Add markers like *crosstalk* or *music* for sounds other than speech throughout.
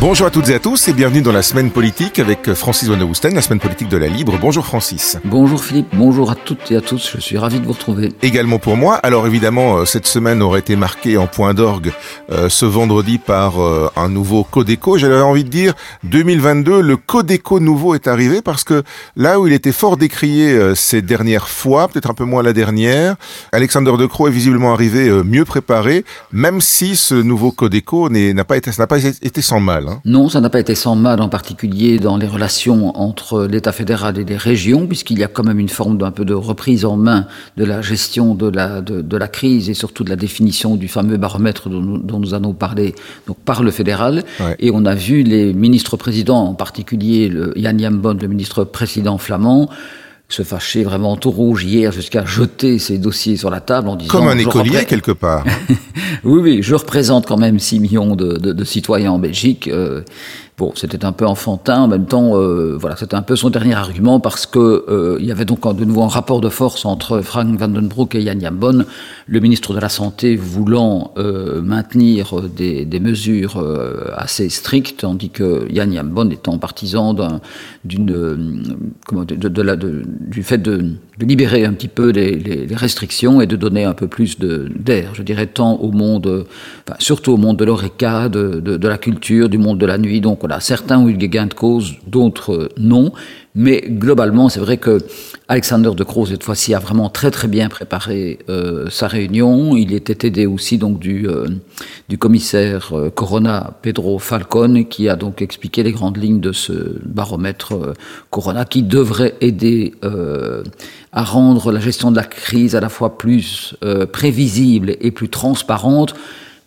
Bonjour à toutes et à tous et bienvenue dans la semaine politique avec Francis Van la semaine politique de la Libre. Bonjour Francis. Bonjour Philippe, bonjour à toutes et à tous, je suis ravi de vous retrouver. Également pour moi. Alors évidemment, euh, cette semaine aurait été marquée en point d'orgue euh, ce vendredi par euh, un nouveau Codeco. J'avais envie de dire 2022, le Codeco nouveau est arrivé parce que là où il était fort décrié ces dernières fois, peut-être un peu moins la dernière, Alexander De Croo est visiblement arrivé mieux préparé, même si ce nouveau Codeco n'a pas été, n'a pas été sans mal. Hein. Non, ça n'a pas été sans mal, en particulier dans les relations entre l'État fédéral et les régions, puisqu'il y a quand même une forme d'un peu de reprise en main de la gestion de la, de, la crise et surtout de la définition du fameux baromètre dont nous, dont nous allons parler donc, par le fédéral. Et on a vu les ministres-présidents, en particulier le Yann Yambon, le ministre président flamand, se fâcher vraiment tout rouge hier jusqu'à jeter ses dossiers sur la table en disant... Comme un écolier quelque part. *laughs* oui, oui, je représente quand même 6 millions de, de, de citoyens en Belgique. Euh, Bon, c'était un peu enfantin, en même temps, euh, voilà, c'était un peu son dernier argument parce que euh, il y avait donc de nouveau un rapport de force entre Frank Vandenbroek et Jan Jambon, le ministre de la Santé voulant euh, maintenir des, mesures assez strictes, tandis que Jan Jambon étant partisan d'une, comment, de, du fait de, libérer un petit peu les, restrictions et de donner un peu plus d'air, je dirais, tant au monde, surtout au monde de l'oreca, de, de, la culture, du monde de la nuit, donc certains ont eu des gains de cause, d'autres non. Mais globalement, c'est vrai que Alexander de Croo, cette fois-ci, a vraiment très très bien préparé euh, sa réunion. Il était aidé aussi donc du, euh, commissaire euh, Corona, Pedro Falcone, qui a donc expliqué les grandes lignes de ce baromètre Corona, qui devrait aider à rendre la gestion de la crise à la fois plus prévisible et plus transparente,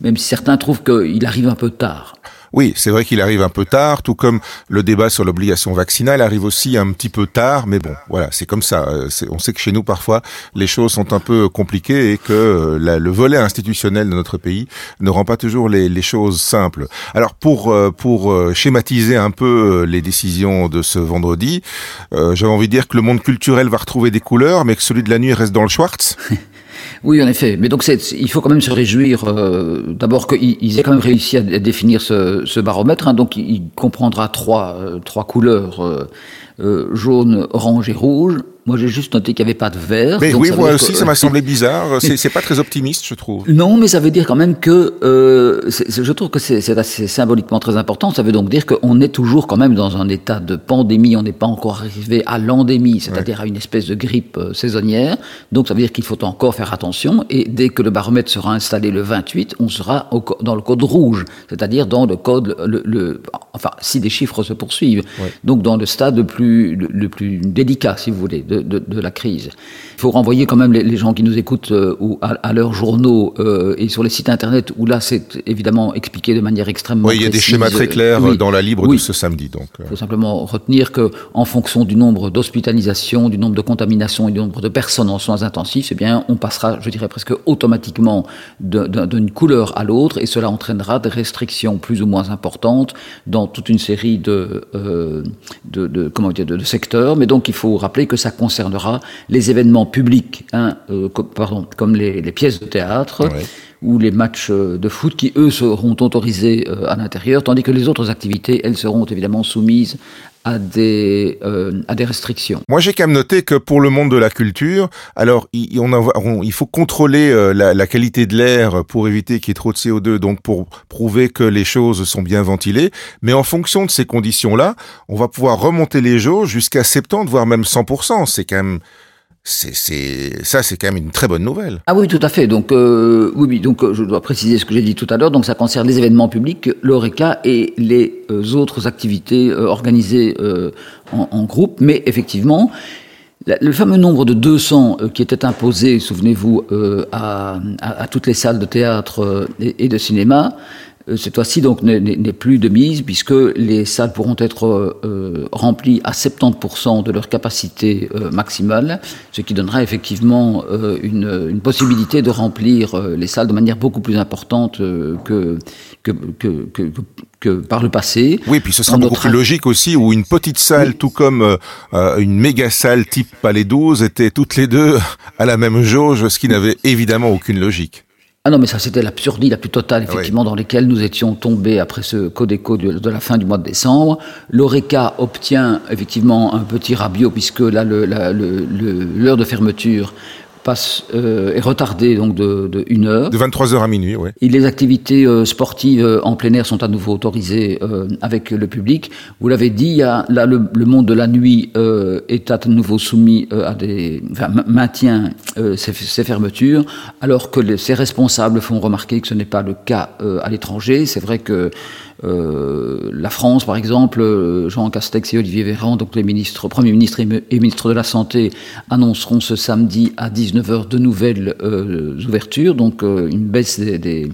même si certains trouvent qu'il arrive un peu tard. Oui, c'est vrai qu'il arrive un peu tard, tout comme le débat sur l'obligation vaccinale arrive aussi un petit peu tard, mais bon, voilà, c'est comme ça. Euh, on sait que chez nous, parfois, les choses sont un peu compliquées et que euh, le volet institutionnel de notre pays ne rend pas toujours les, choses simples. Alors, pour, euh, pour schématiser un peu les décisions de ce vendredi, j'avais envie de dire que le monde culturel va retrouver des couleurs, mais que celui de la nuit reste dans le Schwartz. *laughs* Oui, en effet. Mais donc, il faut quand même se réjouir euh, d'abord qu'ils aient quand même réussi à, définir ce, baromètre. Hein, donc, il, comprendra trois, euh, trois couleurs euh, euh, jaune, orange et rouge. Moi, j'ai juste noté qu'il n'y avait pas de vert. Mais oui, moi aussi, ça m'a semblé bizarre. *laughs* C'est pas très optimiste, je trouve. Non, mais ça veut dire quand même que euh, je trouve que c'est assez symboliquement très important. Ça veut donc dire qu'on est toujours quand même dans un état de pandémie. On n'est pas encore arrivé à l'endémie, c'est-à-dire à une espèce de grippe euh, saisonnière. Donc, ça veut dire qu'il faut encore faire attention. Et dès que le baromètre sera installé le 28, on sera au, dans le code rouge, c'est-à-dire dans le code, le, le, enfin, si des chiffres se poursuivent. Donc, dans le stade le plus, le, plus délicat, si vous voulez de, la crise. Il faut renvoyer quand même les, gens qui nous écoutent euh, ou à, leurs journaux euh, et sur les sites internet où là c'est évidemment expliqué de manière extrêmement Oui, il y a des schémas très clairs dans la libre de ce samedi. Donc, il faut simplement retenir que en fonction du nombre d'hospitalisations, du nombre de contaminations et du nombre de personnes en soins intensifs, eh bien on passera, je dirais presque automatiquement d'une couleur à l'autre et cela entraînera des restrictions plus ou moins importantes dans toute une série de, euh, de, de, comment de, de secteurs. Mais donc il faut rappeler que ça concerne concernera les événements publics, hein, euh, pardon, comme les, pièces de théâtre. ou les matchs euh, de foot qui, eux, seront autorisés euh, à l'intérieur, tandis que les autres activités, elles seront évidemment soumises à des, à des restrictions. Moi, j'ai quand même noté que pour le monde de la culture, alors il, faut contrôler la, la, qualité de l'air pour éviter qu'il y ait trop de CO2, donc pour prouver que les choses sont bien ventilées. Mais en fonction de ces conditions-là, on va pouvoir remonter les jauges jusqu'à 70, voire même 100%. C'est quand même c'est, ça, c'est quand même une très bonne nouvelle. Ah oui, tout à fait. Donc, euh, oui, donc euh, je dois préciser ce que j'ai dit tout à l'heure. Donc, ça concerne les événements publics, l'ORECA et les euh, autres activités organisées en, groupe. Mais effectivement, le fameux nombre de 200 qui était imposé, souvenez-vous, à, toutes les salles de théâtre et, de cinéma, cette fois-ci donc n'est plus de mise puisque les salles pourront être euh, remplies à 70% de leur capacité euh, maximale, ce qui donnera effectivement une, une, possibilité de remplir les salles de manière beaucoup plus importante que que, que, que, que, par le passé. Oui, puis ce sera beaucoup plus logique aussi où une petite salle, tout comme une méga salle type Palais 12, étaient toutes les deux *laughs* à la même jauge, ce qui n'avait évidemment aucune logique. Ah non, mais ça c'était l'absurdie la plus totale, effectivement, dans laquelle nous étions tombés après ce code éco de, de, la fin du mois de décembre. L'ORECA obtient effectivement un petit rabio, puisque là, l'heure le, de fermeture passe, euh, est retardé donc de, de, une heure. De 23 heures à minuit, oui. Et les activités euh, sportives euh, en plein air sont à nouveau autorisées euh, avec le public. Vous l'avez dit, il y a, là, le, le, monde de la nuit est à nouveau soumis à des, enfin, maintient ses, ses, fermetures, alors que les, ses responsables font remarquer que ce n'est pas le cas à l'étranger. C'est vrai que euh, la France, par exemple, euh, Jean Castex et Olivier Véran, donc les ministres, Premier ministre et, ministre de la Santé, annonceront ce samedi à 19h de nouvelles euh, ouvertures, donc euh, une baisse des, des,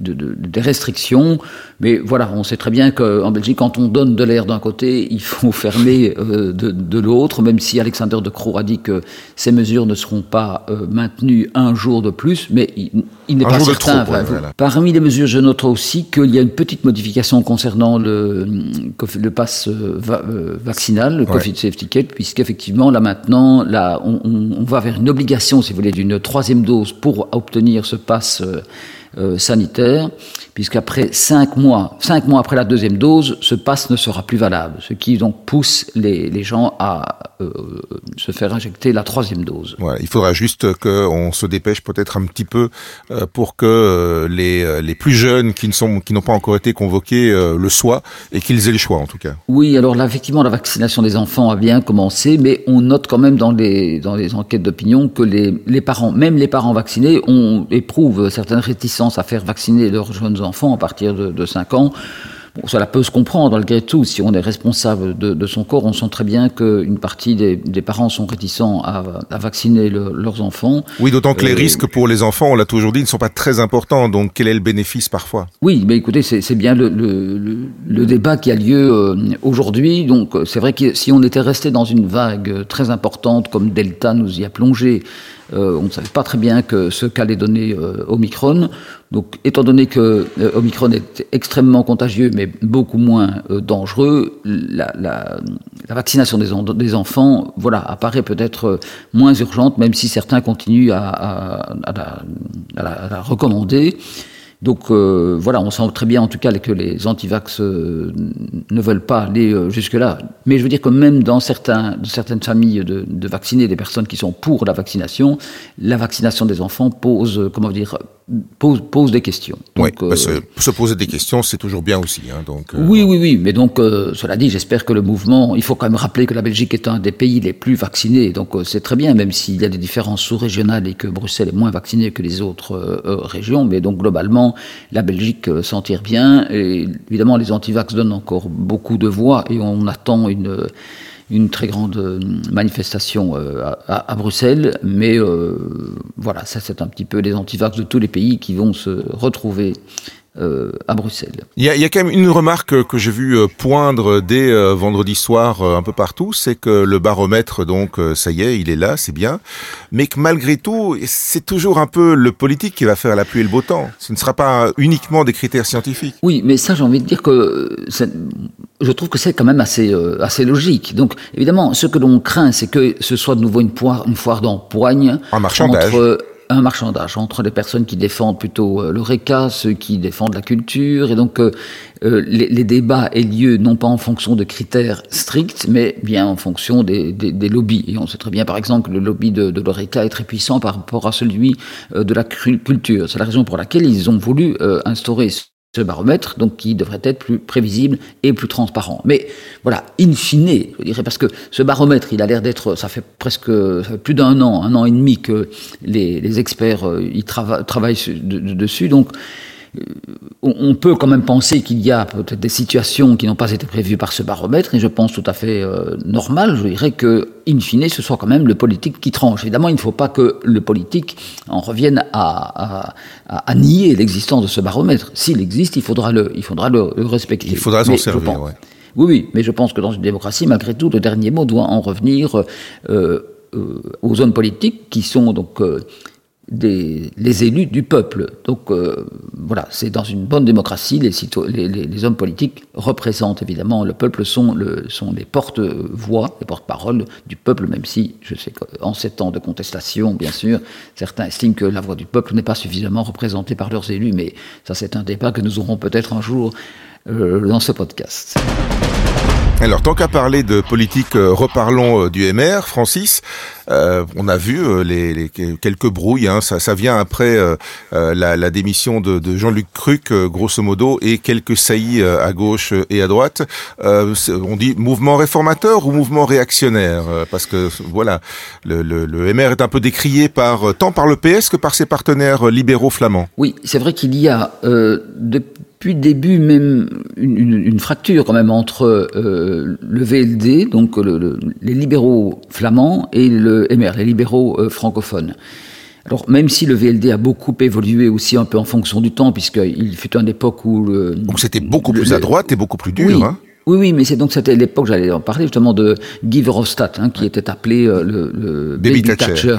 de, de, des, restrictions. Mais voilà, on sait très bien qu'en Belgique, quand on donne de l'air d'un côté, il faut fermer de, de l'autre, même si Alexander de Croo a dit que ces mesures ne seront pas maintenues un jour de plus, mais il, il n'est pas certain. Trop, ouais, voilà. Parmi les mesures, je note aussi qu'il y a une petite modification concernant le, le pass euh, va, euh, vaccinal, le Covid Safety Kit, puisqu'effectivement, là maintenant, là, on, on, va vers une obligation, si vous voulez, d'une troisième dose pour obtenir ce pass euh, euh, sanitaire, puisqu'après cinq mois, cinq mois après la deuxième dose, ce pass ne sera plus valable, ce qui donc pousse les, les gens à euh, se faire injecter la troisième dose. Voilà, il faudra juste qu'on se dépêche peut-être un petit peu euh, pour que euh, les, les plus jeunes qui ne sont qui n'ont pas encore été convoqués le soient et qu'ils aient le choix en tout cas. Oui, alors là, effectivement, la vaccination des enfants a bien commencé, mais on note quand même dans les dans les enquêtes d'opinion que les, les parents, même les parents vaccinés, on éprouve certaines réticences à faire vacciner leurs jeunes enfants à partir de, de 5 ans. Bon, cela peut se comprendre malgré tout. Si on est responsable de, de son corps, on sent très bien qu'une partie des, des, parents sont réticents à, à vacciner le, leurs enfants. Oui, d'autant que euh, les risques pour les enfants, on l'a toujours dit, ne sont pas très importants. Donc, quel est le bénéfice parfois? Oui, mais écoutez, c'est bien le, le, le, débat qui a lieu euh, aujourd'hui. Donc, c'est vrai que si on était resté dans une vague très importante comme Delta nous y a plongé, euh, on ne savait pas très bien que ce qu'allait donner euh, Omicron. Donc, étant donné que euh, Omicron est extrêmement contagieux, mais beaucoup moins euh, dangereux, la, la, la, vaccination des, des, enfants, voilà, apparaît peut-être euh, moins urgente, même si certains continuent à, à, à, la, à la, recommander. Donc euh, voilà, on sent très bien en tout cas que les antivax euh, ne veulent pas aller euh, jusque-là. Mais je veux dire que même dans certaines familles de, de vaccinés, des personnes qui sont pour la vaccination, la vaccination des enfants pose, comment dire, pose, pose des questions. Donc, oui, euh, se poser des questions, c'est toujours bien aussi. Hein, donc, euh... Oui, oui, oui. Mais donc, euh, cela dit, j'espère que le mouvement, il faut quand même rappeler que la Belgique est un des pays les plus vaccinés. Donc, euh, c'est très bien, même s'il y a des différences sous-régionales et que Bruxelles est moins vaccinée que les autres euh, régions. Mais donc, globalement, la Belgique s'en tire bien. Et évidemment, les antivax donnent encore beaucoup de voix et on attend une une très grande euh, manifestation euh, à, Bruxelles, mais euh, voilà, ça c'est un petit peu les antivax de tous les pays qui vont se retrouver euh, à Bruxelles. Il y, a, il y, a, quand même une remarque que j'ai vu poindre dès euh, vendredi soir euh, un peu partout, c'est que le baromètre, donc, ça y est, il est là, c'est bien, mais que malgré tout, c'est toujours un peu le politique qui va faire la pluie et le beau temps. Ce ne sera pas uniquement des critères scientifiques. Oui, mais ça, j'ai envie de dire que je trouve que c'est quand même assez, euh, assez logique. Donc, évidemment, ce que l'on craint, c'est que ce soit de nouveau une, poire, une foire d'empoigne. Un marchandage. Entre, un marchandage entre les personnes qui défendent plutôt euh, le RECA, ceux qui défendent la culture, et donc euh, euh, les, débats aient lieu non pas en fonction de critères stricts, mais bien en fonction des, lobbies. Et on sait très bien, par exemple, que le lobby de, de l'ORECA est très puissant par rapport à celui de la culture. C'est la raison pour laquelle ils ont voulu euh, instaurer ce baromètre, donc qui devrait être plus prévisible et plus transparent. Mais voilà, in fine, je dirais, parce que ce baromètre, il a l'air d'être, ça fait presque plus d'un an, un an et demi que les, experts euh, y trava, travaillent dessus, donc on peut quand même penser qu'il y a peut-être des situations qui n'ont pas été prévues par ce baromètre, et je pense tout à fait euh, normal, je dirais que, in fine, ce soit quand même le politique qui tranche. Évidemment, il ne faut pas que le politique en revienne à, à, à, à nier l'existence de ce baromètre. S'il existe, il faudra le, il faudra le, le respecter. Il faudra s'en servir, ouais. Oui, oui, mais je pense que dans une démocratie, malgré tout, le dernier mot doit en revenir euh, euh, aux hommes politiques qui sont donc... Euh, des, les élus du peuple. Donc euh, voilà, c'est dans une bonne démocratie, les, les, les, hommes politiques représentent évidemment le peuple, sont, le, sont les porte-voix, les porte-paroles du peuple, même si je sais qu'en ces temps de contestation, bien sûr, certains estiment que la voix du peuple n'est pas suffisamment représentée par leurs élus, mais ça c'est un débat que nous aurons peut-être un jour euh, dans ce podcast. Alors, tant qu'à parler de politique, euh, reparlons euh, du MR, Francis. Euh, on a vu les, quelques brouilles, hein, ça, ça, vient après la, la, démission de, de Jean-Luc Cruc, grosso modo, et quelques saillies à gauche et à droite. on dit mouvement réformateur ou mouvement réactionnaire Parce que voilà, le, le, le, MR est un peu décrié par tant par le PS que par ses partenaires libéraux flamands. Oui, c'est vrai qu'il y a depuis puis début même une, fracture quand même entre euh, le VLD, donc les libéraux flamands, et le MR, les libéraux euh, francophones. Alors même si le VLD a beaucoup évolué aussi un peu en fonction du temps, puisqu'il fut une époque où... donc c'était beaucoup plus à droite et beaucoup plus dur. Oui. Hein oui, oui, mais c'est donc c'était l'époque, j'allais en parler justement de Guy Verhofstadt, hein, qui était appelé euh, le, Baby, Thatcher.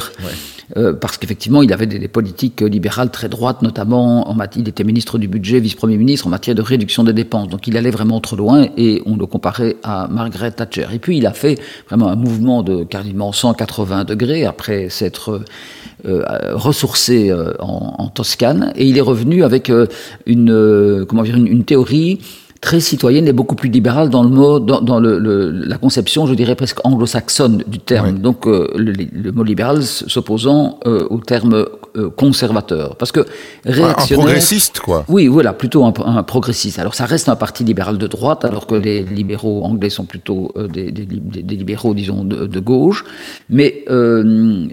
Euh, parce qu'effectivement, il avait des, politiques libérales très droites, notamment en matière, il était ministre du budget, vice-premier ministre en matière de réduction des dépenses. Donc il allait vraiment trop loin et on le comparait à Margaret Thatcher. Et puis il a fait vraiment un mouvement de quasiment 180 degrés après s'être euh, ressourcé euh, en, Toscane et il est revenu avec une, comment dire, une théorie très citoyenne et beaucoup plus libérale dans le mot, dans, dans le, le, la conception, je dirais presque anglo-saxonne du terme. Donc euh, le, le, mot libéral s'opposant euh, au terme euh, conservateur. Parce que réactionnaire... Un progressiste, quoi. Oui, voilà, plutôt un, un, progressiste. Alors ça reste un parti libéral de droite, alors que les libéraux anglais sont plutôt des, des, des, libéraux, disons, de, de gauche. Mais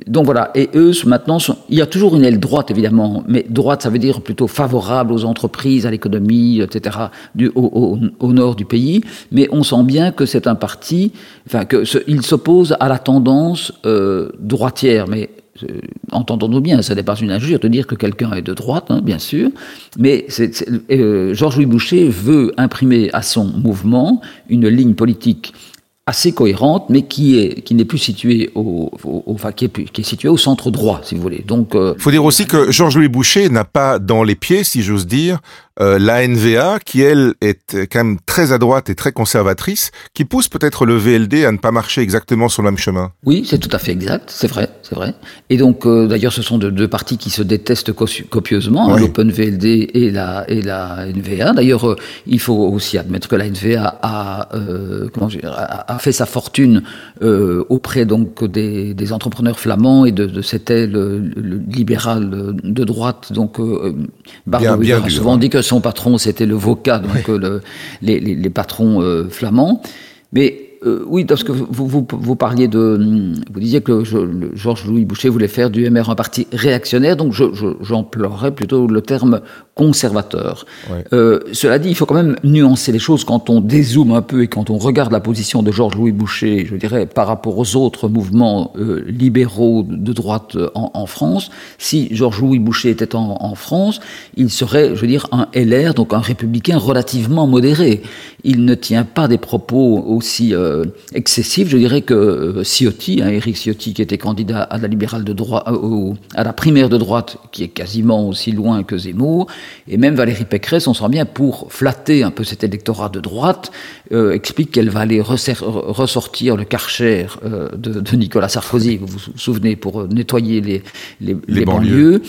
donc voilà, et eux maintenant, sont, il y a toujours une aile droite, évidemment, mais droite, ça veut dire plutôt favorable aux entreprises, à l'économie, etc., du, au, au, nord du pays, mais on sent bien que c'est un parti, enfin que il s'oppose à la tendance euh, droitière, mais euh, entendons-nous bien, ça n'est pas une injure de dire que quelqu'un est de droite, hein, bien sûr, mais euh, Georges-Louis Boucher veut imprimer à son mouvement une ligne politique assez cohérente, mais qui est qui n'est plus située au, enfin qui est, qui est située au centre droit, si vous voulez. Donc, il faut dire aussi que Georges-Louis Boucher n'a pas dans les pieds, si j'ose dire, euh, la NVA, qui elle est quand même très à droite et très conservatrice, qui pousse peut-être le VLD à ne pas marcher exactement sur le même chemin. Oui, c'est tout à fait exact, c'est vrai, c'est vrai. Et donc, euh, d'ailleurs, ce sont deux, partis qui se détestent copieusement, hein, l'Open VLD et la, et la NVA. D'ailleurs, euh, il faut aussi admettre que la NVA a, comment dire, a, fait sa fortune auprès donc des, des, entrepreneurs flamands et de, de cette aile libérale de droite, donc bien, bien souvent dit que son patron, c'était le VOCA, donc euh, les, les, patrons euh, flamands. Mais euh, oui, parce que vous, vous, vous, parliez de. Hum, vous disiez que Georges-Louis Boucher voulait faire du MR un parti réactionnaire, donc j'emploierais plutôt le terme conservateur. Euh, cela dit, il faut quand même nuancer les choses quand on dézoome un peu et quand on regarde la position de Georges-Louis Boucher, je dirais, par rapport aux autres mouvements euh, libéraux de droite en, en France. Si Georges-Louis Boucher était en, en, France, il serait, je veux dire, un LR, donc un républicain relativement modéré. Il ne tient pas des propos aussi euh, excessifs, je dirais, que euh, Ciotti, hein, Éric Ciotti, qui était candidat à la libérale de droite, euh, à la primaire de droite, qui est quasiment aussi loin que Zemmour, et même Valérie Pécresse, on sent bien, pour flatter un peu cet électorat de droite, euh, explique qu'elle va aller ressortir le karcher euh, de, Nicolas Sarkozy, vous vous souvenez, pour euh, nettoyer les, les, banlieues.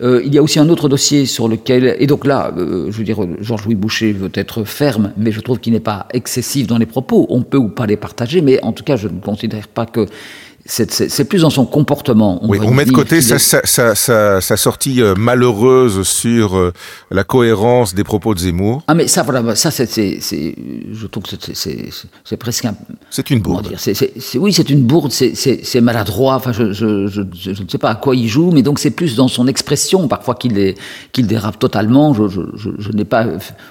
il y a aussi un autre dossier sur lequel, et donc là, je veux dire, Georges-Louis Boucher veut être ferme, mais je trouve qu'il n'est pas excessif dans les propos. On peut ou pas les partager, mais en tout cas, je ne considère pas que c'est plus dans son comportement. On oui, on met de côté sa, sa, sa, sa, sortie euh, malheureuse sur euh, la cohérence des propos de Zemmour. Ah mais ça, voilà, ça c'est, je trouve que c'est presque un... C'est une bourde. oui, c'est une bourde, c'est maladroit, enfin je, je, je, je, ne sais pas à quoi il joue, mais donc c'est plus dans son expression parfois qu'il qu'il dérape totalement. Je, je, n'ai pas...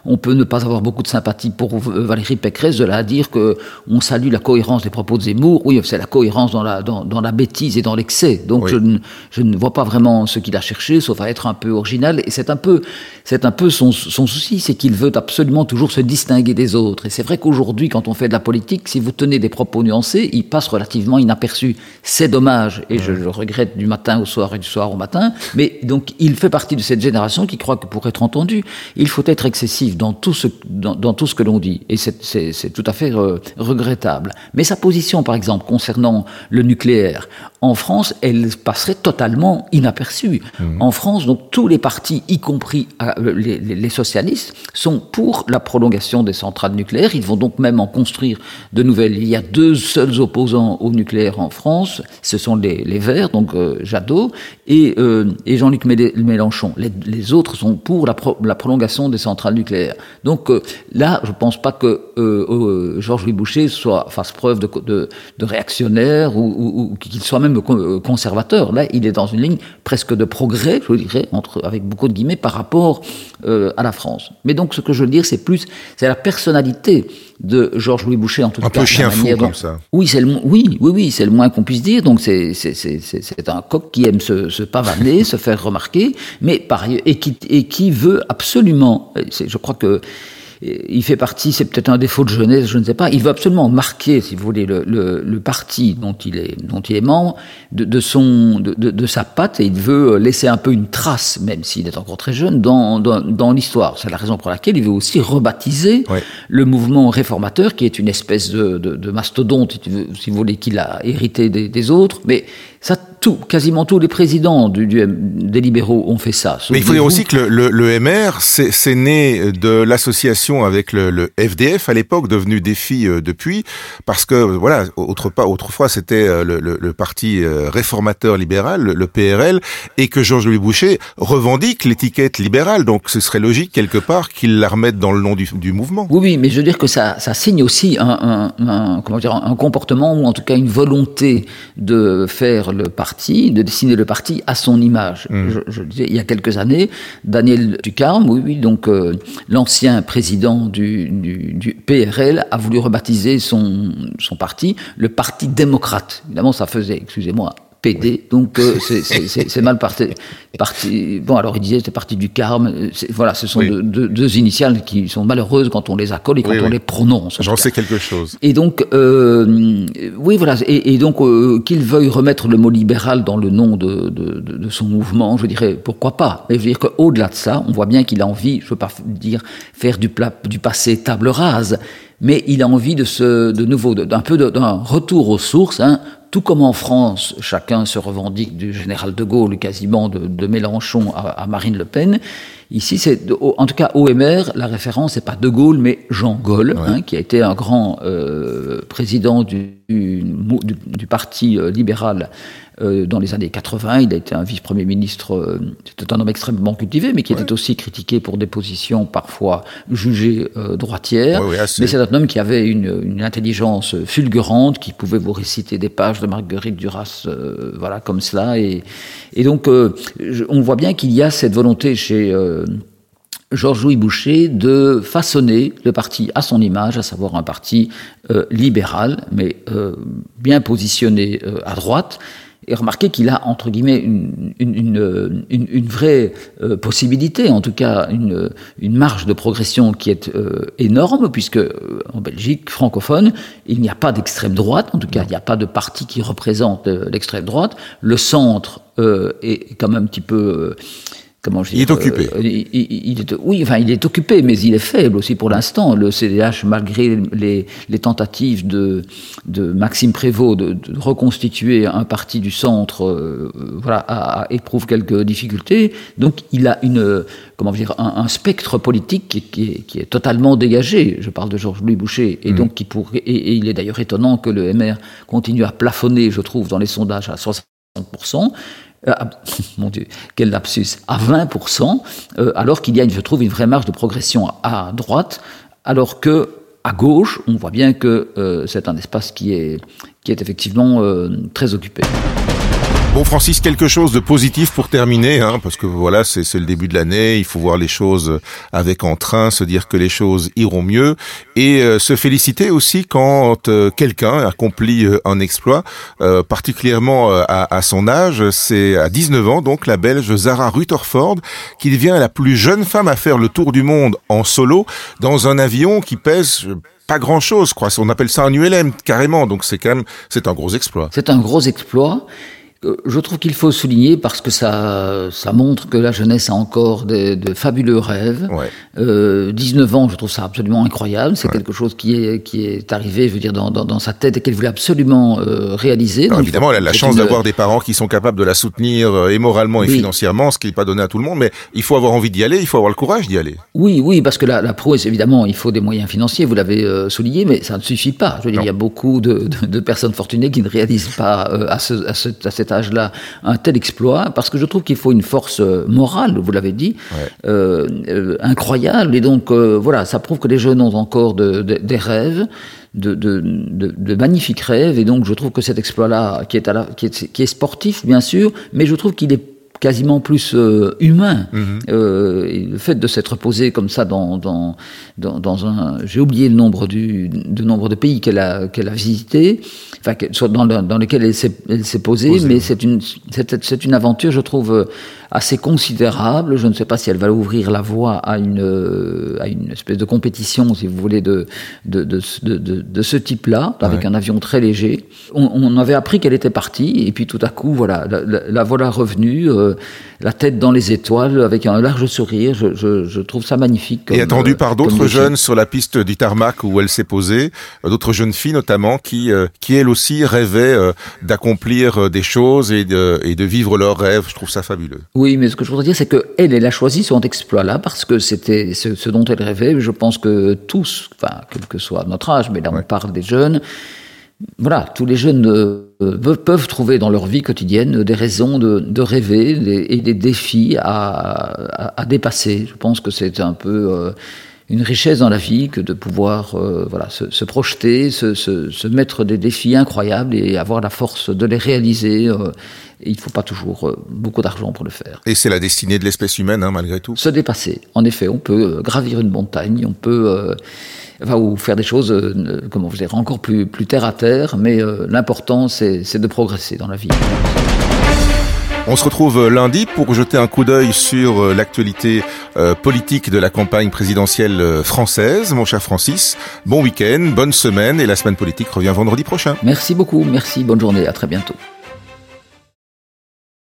On peut ne pas avoir beaucoup de sympathie pour Valérie Pécresse, de là à dire que on salue la cohérence des propos de Zemmour. Oui, c'est la cohérence dans la la, dans, dans la bêtise et dans l'excès. Donc je, ne, je, ne vois pas vraiment ce qu'il a cherché, sauf à être un peu original. Et c'est un peu, c'est un peu son, son souci, c'est qu'il veut absolument toujours se distinguer des autres. Et c'est vrai qu'aujourd'hui, quand on fait de la politique, si vous tenez des propos nuancés, ils passent relativement inaperçus. C'est dommage, et je le regrette du matin au soir et du soir au matin. Mais donc, il fait partie de cette génération qui croit que pour être entendu, il faut être excessif dans tout ce, dans, dans tout ce que l'on dit. Et c'est tout à fait euh, regrettable. Mais sa position, par exemple, concernant le nucléaire, en France, elle passerait totalement inaperçue. Mmh. En France, donc tous les partis, y compris euh, les, les, socialistes, sont pour la prolongation des centrales nucléaires. Ils vont donc même en construire de nouvelles. Il y a deux seuls opposants au nucléaire en France. Ce sont les, les Verts, donc euh, Jadot, et, euh, et Jean-Luc Mélenchon. Les, autres sont pour la, pro la, prolongation des centrales nucléaires. Donc là, je ne pense pas que Georges-Louis Boucher soit, fasse preuve de, de, de réactionnaire ou, ou, ou qu'il soit même conservateur. Là, il est dans une ligne presque de progrès, je dirais, entre, avec beaucoup de guillemets, par rapport euh, à la France. Mais donc, ce que je veux dire, c'est plus, c'est la personnalité de Georges-Louis Boucher, en tout un cas. Un peu chien fou, dont, comme ça. Oui, c'est le, oui, oui, oui, c'est le moins qu'on puisse dire. Donc, c'est, c'est, un coq qui aime se, se pavaner, *laughs* se faire remarquer, mais par et qui, et qui veut absolument, je crois que, il fait partie, c'est peut-être un défaut de jeunesse, je ne sais pas, il veut absolument marquer, si vous voulez, le, le, le parti dont il est, dont il est membre, de, de son, de, de, de, sa patte, et il veut laisser un peu une trace, même s'il est encore très jeune, dans, dans, dans l'histoire. C'est la raison pour laquelle il veut aussi rebaptiser le mouvement réformateur, qui est une espèce de, de mastodonte, si vous voulez, qu'il a hérité des, des autres, mais ça, tout, quasiment tous les présidents du, du, des libéraux ont fait ça. Mais il faut dire aussi que le, le, le MR, c'est né de l'association avec le, le, FDF à l'époque, devenu Défi euh, depuis, parce que voilà, autre, autrefois c'était euh, le, parti euh, réformateur libéral, le, PRL, et que Georges-Louis Boucher revendique l'étiquette libérale. Donc ce serait logique quelque part qu'il la remette dans le nom du, du, mouvement. Oui, oui, mais je veux dire que ça, ça signe aussi un, un, un, comment dire, un comportement ou en tout cas une volonté de faire le parti, de dessiner le parti à son image. Mmh. Je, je, disais, il y a quelques années, Daniel Ducarme, oui, oui, donc euh, l'ancien président du, du, du, PRL, a voulu rebaptiser son, son parti le Parti démocrate. Évidemment, ça faisait, excusez-moi, PD, donc euh, *laughs* c'est mal parti, parti. Bon, alors il disait c'était parti du Carme. Voilà, ce sont oui. deux, deux, deux, initiales qui sont malheureuses quand on les accole et quand oui, on oui. les prononce. J'en sais quelque chose. Et donc, euh, oui, voilà, et, et donc euh, qu'il veuille remettre le mot libéral dans le nom de, de, de, son mouvement, je dirais pourquoi pas? Mais je veux dire qu'au-delà de ça, on voit bien qu'il a envie, je veux pas dire faire du, plat, du passé table rase, mais il a envie de ce, de nouveau, d'un peu d'un retour aux sources, hein, tout comme en France, chacun se revendique du général de Gaulle, quasiment de, de Mélenchon à, à, Marine Le Pen. Ici, c'est en tout cas OMR, la référence n'est pas de Gaulle, mais Jean Gaulle, ouais. hein, qui a été un grand euh, président du, du, du, parti euh, libéral euh, dans les années 80. Il a été un vice-premier ministre. Euh, C'était un homme extrêmement cultivé, mais qui ouais. était aussi critiqué pour des positions parfois jugées euh, droitières. Ouais, mais c'est un homme qui avait une, une, intelligence fulgurante, qui pouvait vous réciter des pages de Marguerite Duras, euh, voilà, comme cela. Et, et donc, euh, je, on voit bien qu'il y a cette volonté chez Georges-Louis Boucher de façonner le parti à son image, à savoir un parti euh, libéral, mais euh, bien positionné euh, à droite. Et remarquez qu'il a, entre guillemets, une, une, une, une vraie euh, possibilité, en tout cas une, marge de progression qui est euh, énorme, puisque euh, en Belgique francophone, il n'y a pas d'extrême droite, en tout cas, il n'y a pas de parti qui représente l'extrême droite. Le centre est quand même un petit peu comment je dis, il est occupé. Euh, il, il, est, oui, enfin, il est occupé, mais il est faible aussi pour l'instant. Le CDH, malgré les, les, tentatives de, de Maxime Prévost de, de, reconstituer un parti du centre, euh, voilà, a, a, éprouve quelques difficultés. Donc, il a une, comment dire, un, un spectre politique qui, qui, est, qui, est, totalement dégagé. Je parle de Georges-Louis Boucher, et mmh. donc qui pourrait, et, et il est d'ailleurs étonnant que le MR continue à plafonner, je trouve, dans les sondages à 60 euh, *laughs* mon Dieu, quel lapsus, à 20%, euh, alors qu'il y a, je trouve, une vraie marge de progression à, droite, alors que à gauche, on voit bien que euh, c'est un espace qui est, qui est effectivement très occupé. Bon Francis, quelque chose de positif pour terminer, hein, parce que voilà, c'est le début de l'année, il faut voir les choses avec entrain, se dire que les choses iront mieux, et euh, se féliciter aussi quand euh, quelqu'un accomplit euh, un exploit, particulièrement à, à, son âge, c'est à 19 ans, donc la Belge Zara Rutherford, qui devient la plus jeune femme à faire le tour du monde en solo dans un avion qui pèse pas grand chose, quoi. On appelle ça un ULM carrément, donc c'est quand même, c'est un gros exploit. C'est un gros exploit. Euh, je trouve qu'il faut souligner parce que ça, ça montre que la jeunesse a encore de, de fabuleux rêves. Ouais. Euh, 19 ans, je trouve ça absolument incroyable. C'est quelque chose qui est, qui est arrivé, je veux dire, dans, dans, dans sa tête et qu'elle voulait absolument euh, réaliser. Alors, évidemment, elle a la chance d'avoir des parents qui sont capables de la soutenir euh, et moralement et financièrement, ce qui n'est pas donné à tout le monde. Mais il faut avoir envie d'y aller, il faut avoir le courage d'y aller. Oui, oui, parce que la, la prouesse, évidemment, il faut des moyens financiers, vous l'avez euh, souligné, mais ça ne suffit pas. Je veux dire, il y a beaucoup de, de, de, personnes fortunées qui ne réalisent pas à, ce, à, ce, à cette âge-là un tel exploit, parce que je trouve qu'il faut une force euh, morale, vous l'avez dit, ouais. euh, euh, incroyable. Et donc, euh, voilà, ça prouve que les jeunes ont encore de, de, des rêves. De, de, magnifiques rêves et donc je trouve que cet exploit-là qui est, à la, qui, est, qui est sportif bien sûr mais je trouve qu'il est quasiment plus euh, humain. Mm -hmm. euh, le fait de s'être posé comme ça dans, dans, dans, dans un... J'ai oublié le nombre du, du nombre de pays qu'elle a, qu'elle a visité, enfin, dans, le, dans lesquels elle s'est posée, posé, mais c'est une, c'est une aventure, je trouve, assez considérable. Je ne sais pas si elle va ouvrir la voie à une, à une espèce de compétition, si vous voulez, de, de, de, de, de ce type-là, avec ouais. un avion très léger. On, on avait appris qu'elle était partie, et puis tout à coup, voilà, la, la, la voilà revenue, euh, la tête dans les étoiles, avec un large sourire. Je, je, je trouve ça magnifique. Comme, et attendue par d'autres jeunes sur la piste du tarmac où elle s'est posée, d'autres jeunes filles notamment, qui, euh, qui elles aussi rêvaient euh, d'accomplir des choses et de, et de vivre leurs rêves. Je trouve ça fabuleux. Oui, mais ce que je voudrais dire, c'est qu'elle, elle a choisi son exploit-là parce que c'était ce, ce, dont elle rêvait. Je pense que tous, enfin, quel que soit notre âge, mais là ouais. on parle des jeunes, voilà, tous les jeunes euh, peuvent trouver dans leur vie quotidienne des raisons de, de rêver des, et des défis à, à, à, dépasser. Je pense que c'est un peu euh, une richesse dans la vie que de pouvoir euh, voilà, se, se projeter, se, se, se, mettre des défis incroyables et avoir la force de les réaliser. Euh, et il ne faut pas toujours euh, beaucoup d'argent pour le faire. Et c'est la destinée de l'espèce humaine, hein, malgré tout Se dépasser. En effet, on peut gravir une montagne, on peut... Enfin, ou faire des choses, comment vous dire, encore plus, plus terre à terre, mais l'important, c'est de progresser dans la vie. On se retrouve lundi pour jeter un coup d'œil sur l'actualité euh, politique de la campagne présidentielle française. Mon cher Francis, bon week-end, bonne semaine et la semaine politique revient vendredi prochain. Merci beaucoup, merci, bonne journée, à très bientôt.